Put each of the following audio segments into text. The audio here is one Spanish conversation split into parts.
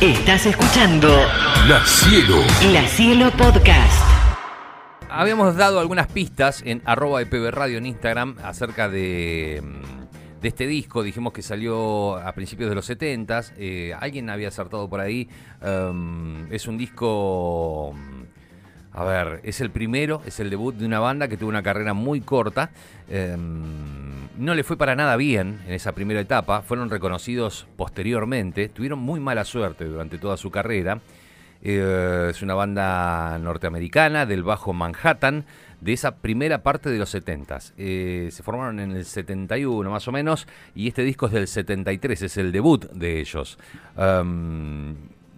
Estás escuchando La Cielo. La Cielo Podcast. Habíamos dado algunas pistas en arroba EPB Radio en Instagram acerca de, mm, de este disco. Dijimos que salió a principios de los 70 alguien había acertado por ahí. Um, es un disco. mm, A ver, es el primero, es el debut de una banda que tuvo una carrera muy corta. Um, no le fue para nada bien en esa primera etapa. Fueron reconocidos posteriormente. Tuvieron muy mala suerte durante toda su carrera. Eh, es una banda norteamericana del Bajo Manhattan, de esa primera parte de los 70s. Eh, se formaron en el 71 más o menos, y este disco es del 73, es el debut de ellos.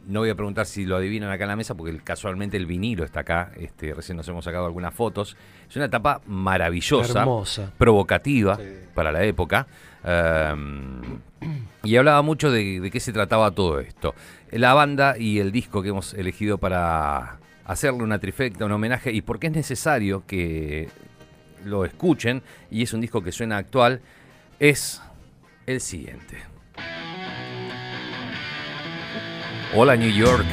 No voy a preguntar si lo adivinan acá en la mesa, porque casualmente el vinilo está acá. Este, recién nos hemos sacado algunas fotos. Es una etapa maravillosa, Hermosa. provocativa Sí. para la época. Um, y hablaba mucho de, de qué se trataba todo esto. La banda y el disco que hemos elegido para hacerle una trifecta, un homenaje, y porque es necesario que lo escuchen, y es un disco que suena actual, es el siguiente. Hola New York,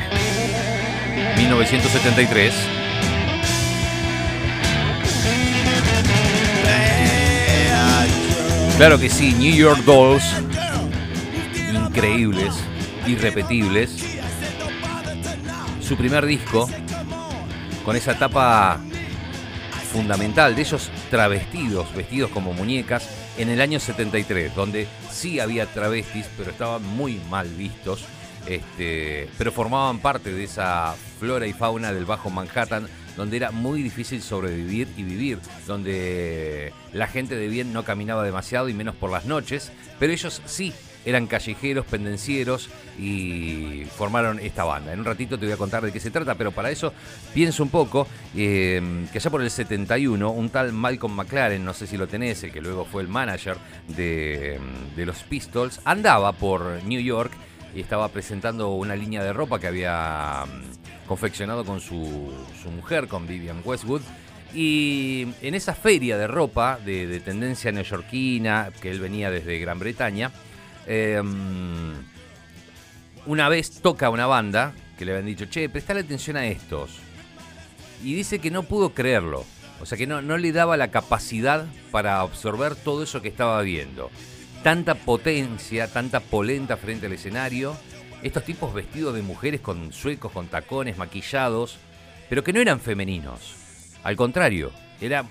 1973. Claro que sí, New York Dolls, increíbles, irrepetibles. Su primer disco, con esa etapa fundamental de ellos travestidos, vestidos como muñecas, en el año 73, donde sí había travestis, pero estaban muy mal vistos, este, pero formaban parte de esa flora y fauna del Bajo Manhattan, donde era muy difícil sobrevivir y vivir, donde la gente de bien no caminaba demasiado y menos por las noches, pero ellos sí eran callejeros, pendencieros y formaron esta banda. En un ratito te voy a contar de qué se trata, pero para eso pienso un poco eh, que allá por el 71, un tal Malcolm McLaren, no sé si lo tenés, el que luego fue el manager de, de los Pistols, andaba por New York y estaba presentando una línea de ropa que había mm, confeccionado con su, su mujer, con Vivian Westwood. Y en esa feria de ropa de, de tendencia neoyorquina, que él venía desde Gran Bretaña, eh, una vez toca una banda que le habían dicho, che, prestale atención a estos. Y dice que no pudo creerlo. O sea que no le daba la capacidad para absorber todo eso que estaba viendo. Tanta potencia, tanta polenta frente al escenario. Estos tipos vestidos de mujeres con suecos, con tacones, maquillados, pero que no eran femeninos. Al contrario, era,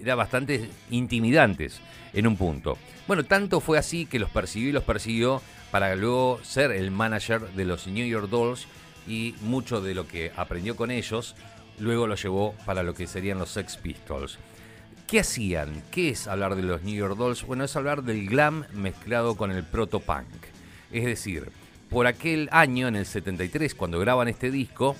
era bastante intimidantes en un punto. Bueno, tanto fue así que los persiguió y los persiguió para luego ser el manager de los New York Dolls y mucho de lo que aprendió con ellos luego lo llevó para lo que serían los Sex Pistols. ¿Qué hacían? ¿Qué es hablar de los New York Dolls? Bueno, es hablar del glam mezclado con el proto-punk. Es decir, por aquel año, en el 73, cuando graban este disco,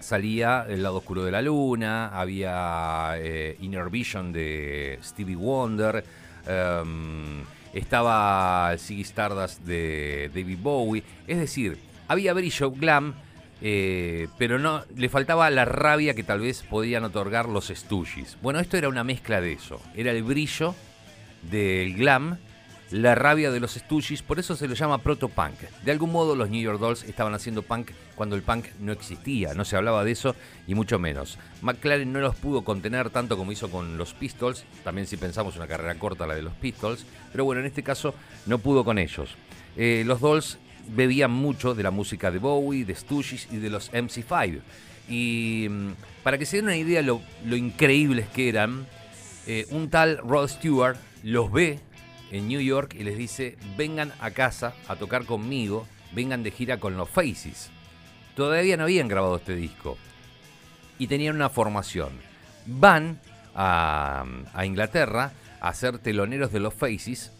salía El lado oscuro de la luna, había eh, Inner Vision de Stevie Wonder, em, estaba Ziggy Stardust de David Bowie, es decir, había brillo, glam, eh, pero no le faltaba la rabia que tal vez podían otorgar los Stooges. Bueno, esto era una mezcla de eso, era el brillo del glam, la rabia de los Stooges, por eso se lo llama proto-punk. De algún modo los New York Dolls estaban haciendo punk cuando el punk no existía, no se hablaba de eso y mucho menos. McLaren no los pudo contener tanto como hizo con los Pistols, también si pensamos una carrera corta la de los Pistols, pero bueno, en este caso no pudo con ellos. Eh, los Dolls bebían mucho de la música de Bowie, de Stooges y de los MC5. Y mm, para que se den una idea lo, lo increíbles que eran, eh, un tal Rod Stewart los ve en New York y les dice, vengan a casa a tocar conmigo, vengan de gira con los Faces. Todavía no habían grabado este disco y tenían una formación. Van a, a Inglaterra a ser teloneros de los Faces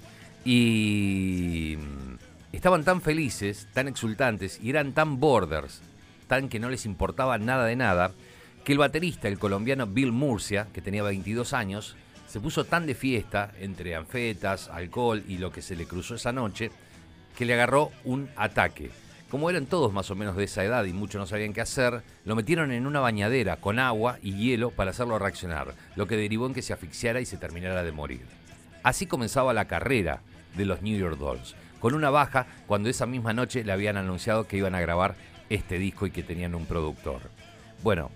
y mm, estaban tan felices, tan exultantes y eran tan borders, tan que no les importaba nada de nada, que el baterista, el colombiano Bill Murcia, que tenía 22 años, se puso tan de fiesta entre anfetas, alcohol y lo que se le cruzó esa noche, que le agarró un ataque. Como eran todos más o menos de esa edad y muchos no sabían qué hacer, lo metieron en una bañadera con agua y hielo para hacerlo reaccionar, lo que derivó en que se asfixiara y se terminara de morir. Así comenzaba la carrera de los New York Dolls. Con una baja cuando esa misma noche le habían anunciado que iban a grabar este disco y que tenían un productor. Bueno,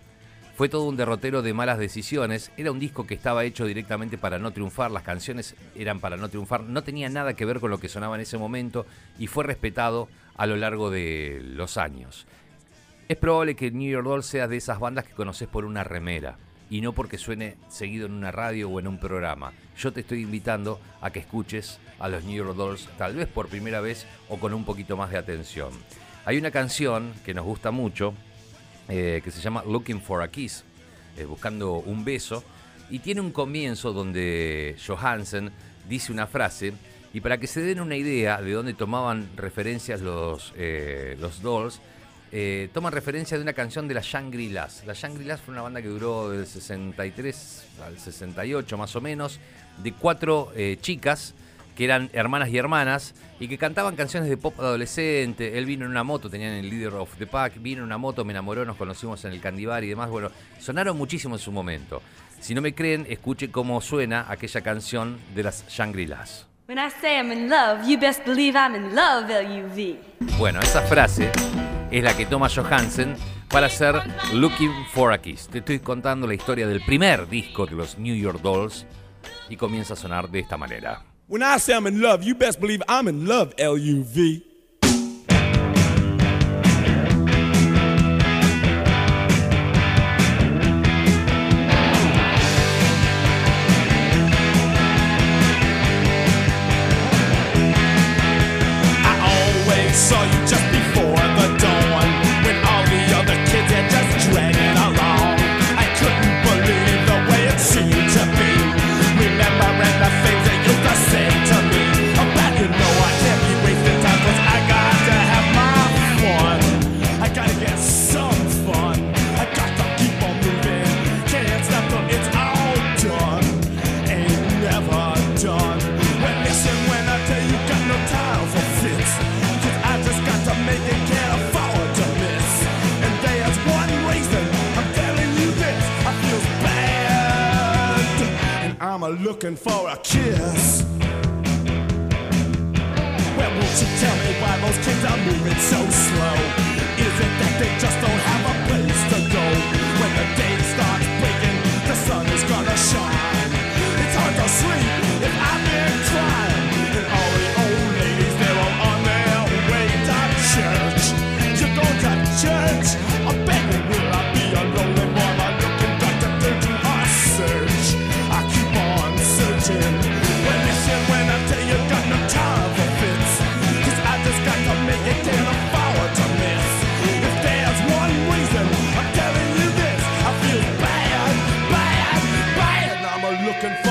fue todo un derrotero de malas decisiones. Era un disco que estaba hecho directamente para no triunfar. Las canciones eran para no triunfar. No tenía nada que ver con lo que sonaba en ese momento y fue respetado a lo largo de los años. Es probable que New York Dolls sea de esas bandas que conoces por una remera y no porque suene seguido en una radio o en un programa. Yo te estoy invitando a que escuches a los New York Dolls tal vez por primera vez o con un poquito más de atención. Hay una canción que nos gusta mucho eh, que se llama Looking for a Kiss, eh, buscando un beso, y tiene un comienzo donde Johansen dice una frase y para que se den una idea de dónde tomaban referencias los, eh, los Dolls, eh, referencia de una canción de la Shangri-Las. La Shangri-Las fue una banda que duró del 63 al 68 más o menos, de cuatro eh, chicas que eran hermanas y hermanas y que cantaban canciones de pop adolescente. Él vino en una moto, tenían el Leader of the Pack, vino en una moto, me enamoró, nos conocimos en el Candibar y demás. Bueno, sonaron muchísimo en su momento. Si no me creen, escuche cómo suena aquella canción de las Shangri-Las. When I say I'm in love, you best believe I'm in love, L-U-V. Bueno, esa frase es la que toma Johansen para hacer Looking for a Kiss. Te estoy contando la historia del primer disco de los New York Dolls y comienza a sonar de esta manera. When I say I'm in love, you best believe I'm in love, L-U-V. So slow? Looking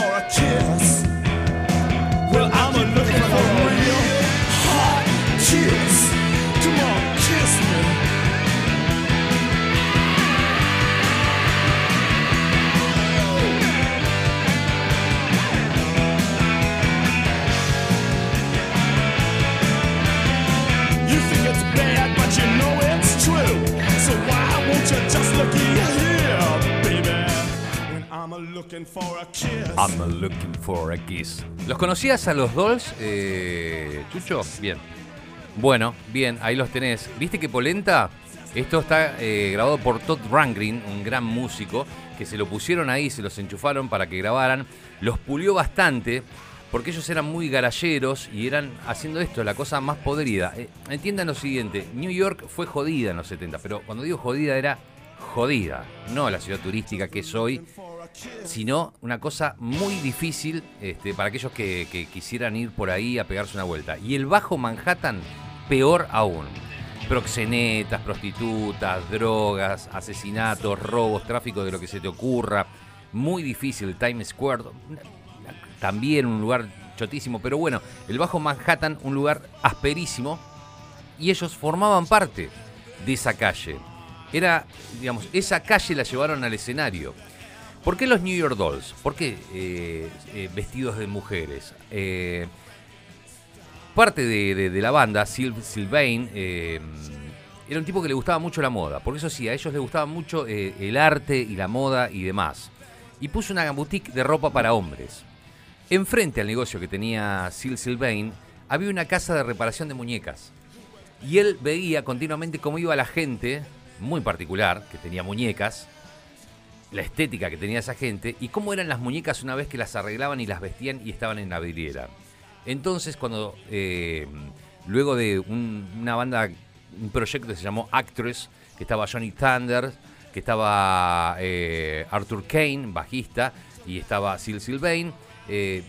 I'm looking for a kiss. ¿Los conocías a los Dolls, eh, Chucho? Bien. Bueno, bien, ahí los tenés. ¿Viste que Polenta? Esto está eh, grabado por Todd Rangren, un gran músico, que se lo pusieron ahí, se los enchufaron para que grabaran. Los pulió bastante, porque ellos eran muy garalleros y eran haciendo esto, la cosa más podrida. Eh, entiendan lo siguiente, New York fue jodida en los 70, pero cuando digo jodida era jodida, no la ciudad turística que es hoy, sino una cosa muy difícil este, para aquellos que, que quisieran ir por ahí a pegarse una vuelta. Y el Bajo Manhattan, peor aún. Proxenetas, prostitutas, drogas, asesinatos, robos, tráfico de lo que se te ocurra. Muy difícil, Times Square, también un lugar chotísimo, pero bueno, el Bajo Manhattan, un lugar asperísimo, y ellos formaban parte de esa calle. Era, digamos, esa calle la llevaron al escenario. ¿Por qué los New York Dolls? ¿Por qué eh, eh, vestidos de mujeres? Eh, parte de, la banda, Sil- Sylvain, era un tipo que le gustaba mucho la moda. Porque eso sí, a ellos les gustaba mucho el arte y la moda y demás. Y puso una boutique de ropa para hombres. Enfrente al negocio que tenía Sil Sylvain había una casa de reparación de muñecas. Y él veía continuamente cómo iba la gente, muy particular, que tenía muñecas, la estética que tenía esa gente y cómo eran las muñecas una vez que las arreglaban y las vestían y estaban en la vidriera. Entonces, cuando eh, luego de un- una banda, un proyecto que se llamó Actress, que estaba Johnny Thunder, que estaba eh, Arthur Kane, bajista, y estaba Sil Sylvain, eh,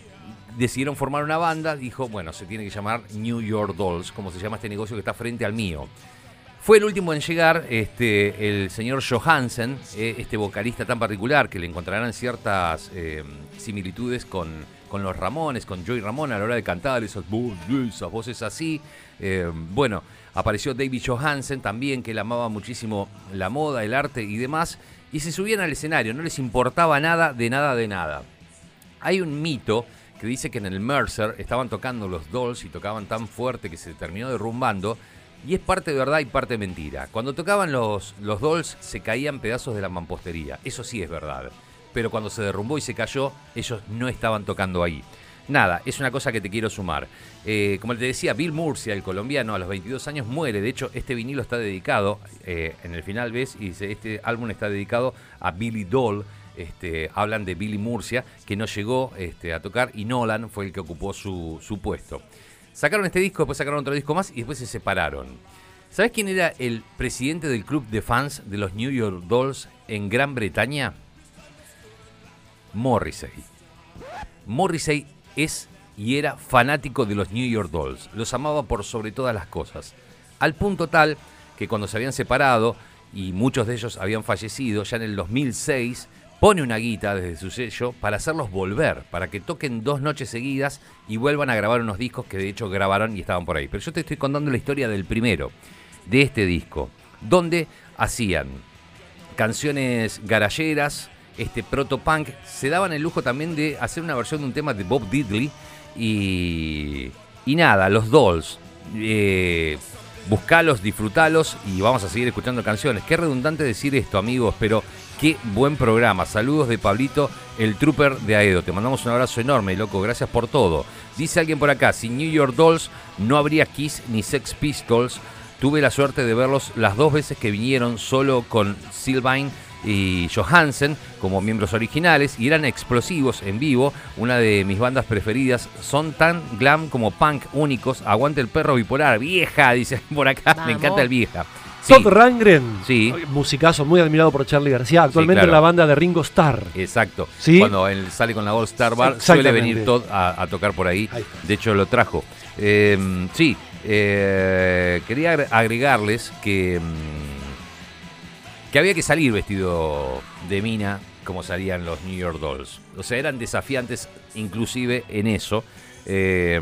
decidieron formar una banda, dijo, bueno, se tiene que llamar New York Dolls, como se llama este negocio que está frente al mío. Fue el último en llegar este, el señor Johansen, eh, este vocalista tan particular que le encontrarán ciertas eh, similitudes con, con los Ramones, con Joey Ramón a la hora de cantar esas, esas voces así. Eh, bueno, apareció David Johansen también, que él amaba muchísimo la moda, el arte y demás, y se subían al escenario, no les importaba nada de nada de nada. Hay un mito que dice que en el Mercer estaban tocando los Dolls y tocaban tan fuerte que se terminó derrumbando. Y es parte de verdad y parte mentira. Cuando tocaban los, los Dolls se caían pedazos de la mampostería. Eso sí es verdad. Pero cuando se derrumbó y se cayó, ellos no estaban tocando ahí. Nada, es una cosa que te quiero sumar. Eh, como te decía, Bill Murcia, el colombiano, a los 22 años muere. De hecho, este vinilo está dedicado, eh, en el final ves, y dice, este álbum está dedicado a Billy Doll, este, hablan de Billy Murcia, que no llegó este, a tocar y Nolan fue el que ocupó su, su puesto. Sacaron este disco, después sacaron otro disco más y después se separaron. ¿Sabes quién era el presidente del club de fans de los New York Dolls en Gran Bretaña? Morrissey. Morrissey es y era fanático de los New York Dolls. Los amaba por sobre todas las cosas. Al punto tal que cuando se habían separado y muchos de ellos habían fallecido, ya en el 2006 pone una guita desde su sello para hacerlos volver, para que toquen dos noches seguidas y vuelvan a grabar unos discos que de hecho grabaron y estaban por ahí. Pero yo te estoy contando la historia del primero, de este disco, donde hacían canciones garayeras, este proto-punk, se daban el lujo también de hacer una versión de un tema de Bob Diddley y, y nada, los Dolls. Eh, buscalos, disfrutalos y vamos a seguir escuchando canciones. Qué redundante decir esto, amigos, pero qué buen programa. Saludos de Pablito, el trooper de Aedo. Te mandamos un abrazo enorme, loco. Gracias por todo. Dice alguien por acá, sin New York Dolls no habría Kiss ni Sex Pistols. Tuve la suerte de verlos las dos veces que vinieron solo con Sylvain y Johansen como miembros originales y eran explosivos en vivo, una de mis bandas preferidas, son tan glam como punk únicos, aguante el perro bipolar, vieja, dice por acá, me encanta el vieja. Sí, Todd Rangren, Sí. musicazo muy admirado por Charlie García, actualmente claro. en la banda de Ringo Starr. exacto. Sí. Cuando él sale con la All Star Bar, suele venir Todd a, a tocar por ahí. De hecho, lo trajo. Eh, sí, eh, quería agre- agregarles que, mm, que había que salir vestido de mina como salían los New York Dolls. O sea, eran desafiantes inclusive en eso. Eh,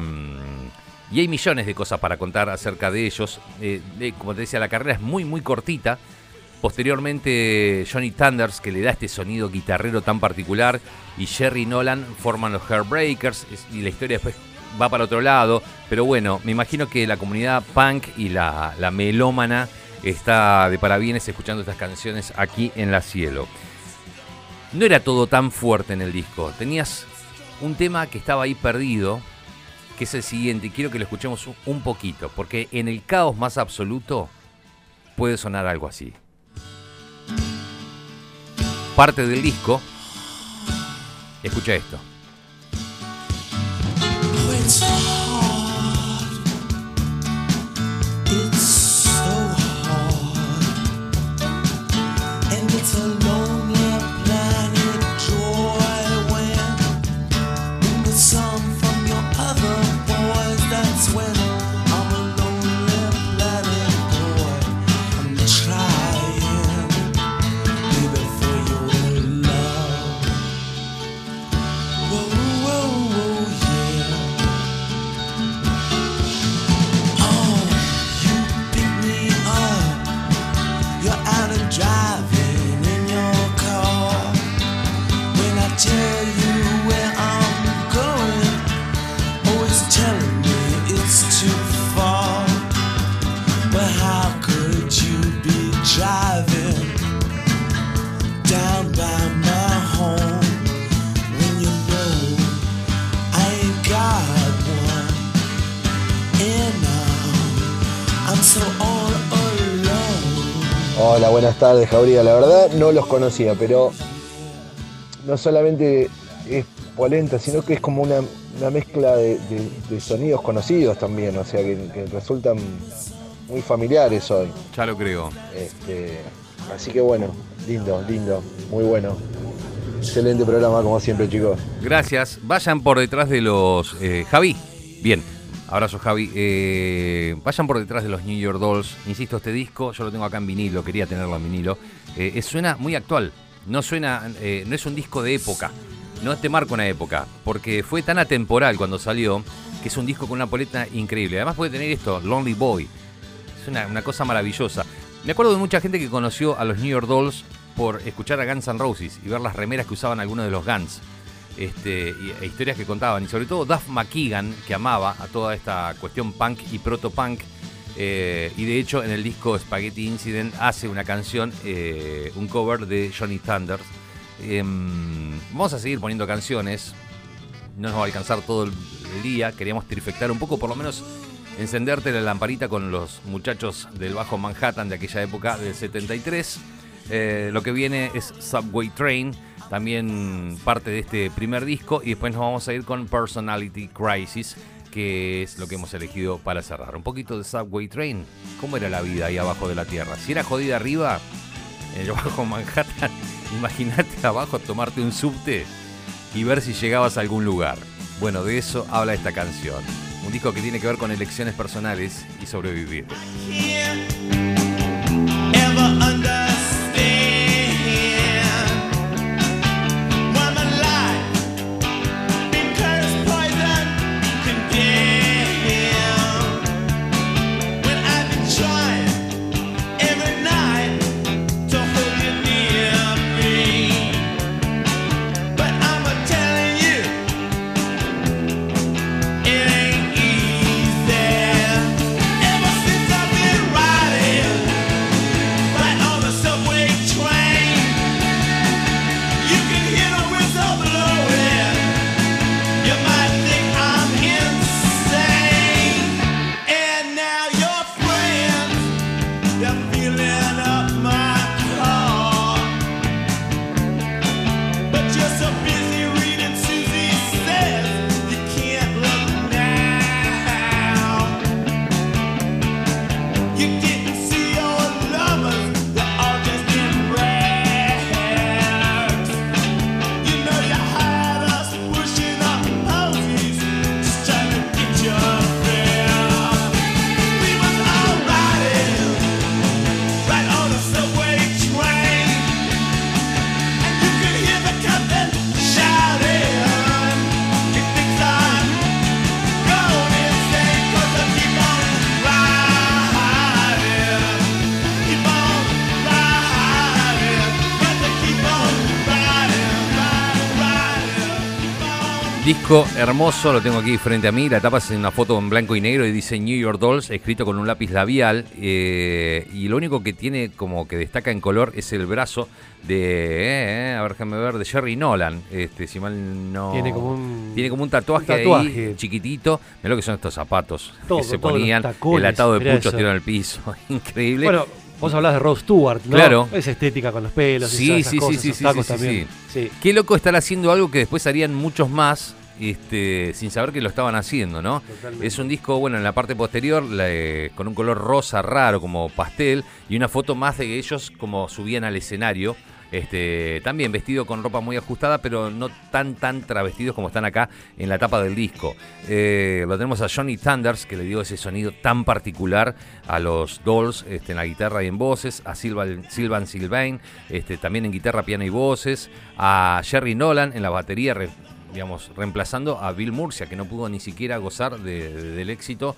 y hay millones de cosas para contar acerca de ellos. Eh, como te decía, la carrera es muy, muy cortita. Posteriormente, Johnny Thunders, que le da este sonido guitarrero tan particular, y Jerry Nolan forman los Heartbreakers, y la historia después va para otro lado. Pero bueno, me imagino que la comunidad punk y la, la melómana está de parabienes escuchando estas canciones aquí en La Cielo. No era todo tan fuerte en el disco. Tenías un tema que estaba ahí perdido, es el siguiente. y Quiero que lo escuchemos un poquito, porque en el caos más absoluto puede sonar algo así. Parte del disco. Escucha esto. Hola, buenas tardes, Jauría. La verdad no los conocía, pero no solamente es polenta, sino que es como una, una mezcla de, de- de sonidos conocidos también, o sea, que, que resultan muy familiares hoy. Ya lo creo. Este, así que bueno, lindo, lindo, muy bueno. Excelente programa, como siempre, chicos. Gracias. Vayan por detrás de los. eh, Javi. Bien. Abrazo, Javi. Eh, vayan por detrás de los New York Dolls. Insisto, este disco, yo lo tengo acá en vinilo, quería tenerlo en vinilo. Eh, suena muy actual. No suena. eh, no es un disco de época. No te marca una época. Porque fue tan atemporal cuando salió que es un disco con una poleta increíble. Además, puede tener esto: Lonely Boy. Es una, una cosa maravillosa. Me acuerdo de mucha gente que conoció a los New York Dolls por escuchar a Guns N' Roses y ver las remeras que usaban algunos de los Guns. Este, e historias que contaban. Y sobre todo Duff McKagan, que amaba a toda esta cuestión punk y proto-punk. Eh, y de hecho en el disco Spaghetti Incident hace una canción, eh, un cover de Johnny Thunders. Em, vamos a seguir poniendo canciones. No nos va a alcanzar todo el día. Queríamos trifectar un poco, por lo menos encenderte la lamparita con los muchachos del Bajo Manhattan de aquella época del 73. Eh, lo que viene es Subway Train, también parte de este primer disco. Y después nos vamos a ir con Personality Crisis, que es lo que hemos elegido para cerrar. Un poquito de Subway Train. ¿Cómo era la vida ahí abajo de la Tierra? Si era jodida arriba, en el Bajo Manhattan, imagínate abajo tomarte un subte y ver si llegabas a algún lugar. Bueno, de eso habla esta canción. Un disco que tiene que ver con elecciones personales y sobrevivir. Disco hermoso, lo tengo aquí frente a mí. La tapa es una foto en blanco y negro y dice New York Dolls, escrito con un lápiz labial. eh, y lo único que tiene como que destaca en color es el brazo de, eh, a ver, déjame ver, de Jerry Nolan. Este, si mal no. Tiene como un- tiene como un tatuaje, un tatuaje. ahí chiquitito. Mirá lo que son estos zapatos Todo, que se ponían. tacones, el atado de puchos tirado en el piso. Increíble. Bueno, vos hablás de Rose Stewart, ¿no? Claro. Es estética con los pelos, Sí, esas sí, sí, cosas, sí, esos sí, tacos sí, sí, también. Sí. Qué loco estar haciendo algo que después harían muchos más. Este, sin saber que lo estaban haciendo, ¿no? Totalmente. Es un disco, bueno, en la parte posterior, la, eh, con un color rosa raro, como pastel, y una foto más de que ellos como subían al escenario. Este, también vestido con ropa muy ajustada, pero no tan tan travestidos como están acá en la tapa del disco. Eh, lo tenemos a Johnny Thunders, que le dio ese sonido tan particular a los Dolls este, en la guitarra y en voces, a Silvan, Silvan Sylvain, este, también en guitarra, piano y voces, a Jerry Nolan en la batería, digamos, reemplazando a Bill Murcia, que no pudo ni siquiera gozar de- de- del éxito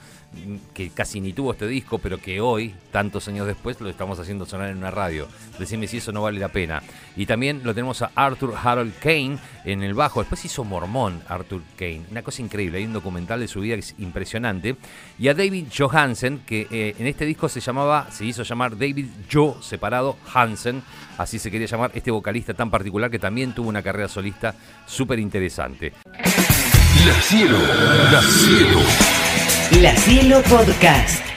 que casi ni tuvo este disco, pero que hoy, tantos años después, lo estamos haciendo sonar en una radio. Decime si eso no vale la pena. Y también lo tenemos a Arthur Harold Kane en el bajo. Después hizo Mormón Arthur Kane. Una cosa increíble. Hay un documental de su vida que es impresionante. Y a David Johansen, que eh, en este disco se llamaba, se hizo llamar David Joe separado Hansen. Así se quería llamar este vocalista tan particular que también tuvo una carrera solista súper interesante. La Cielo Podcast.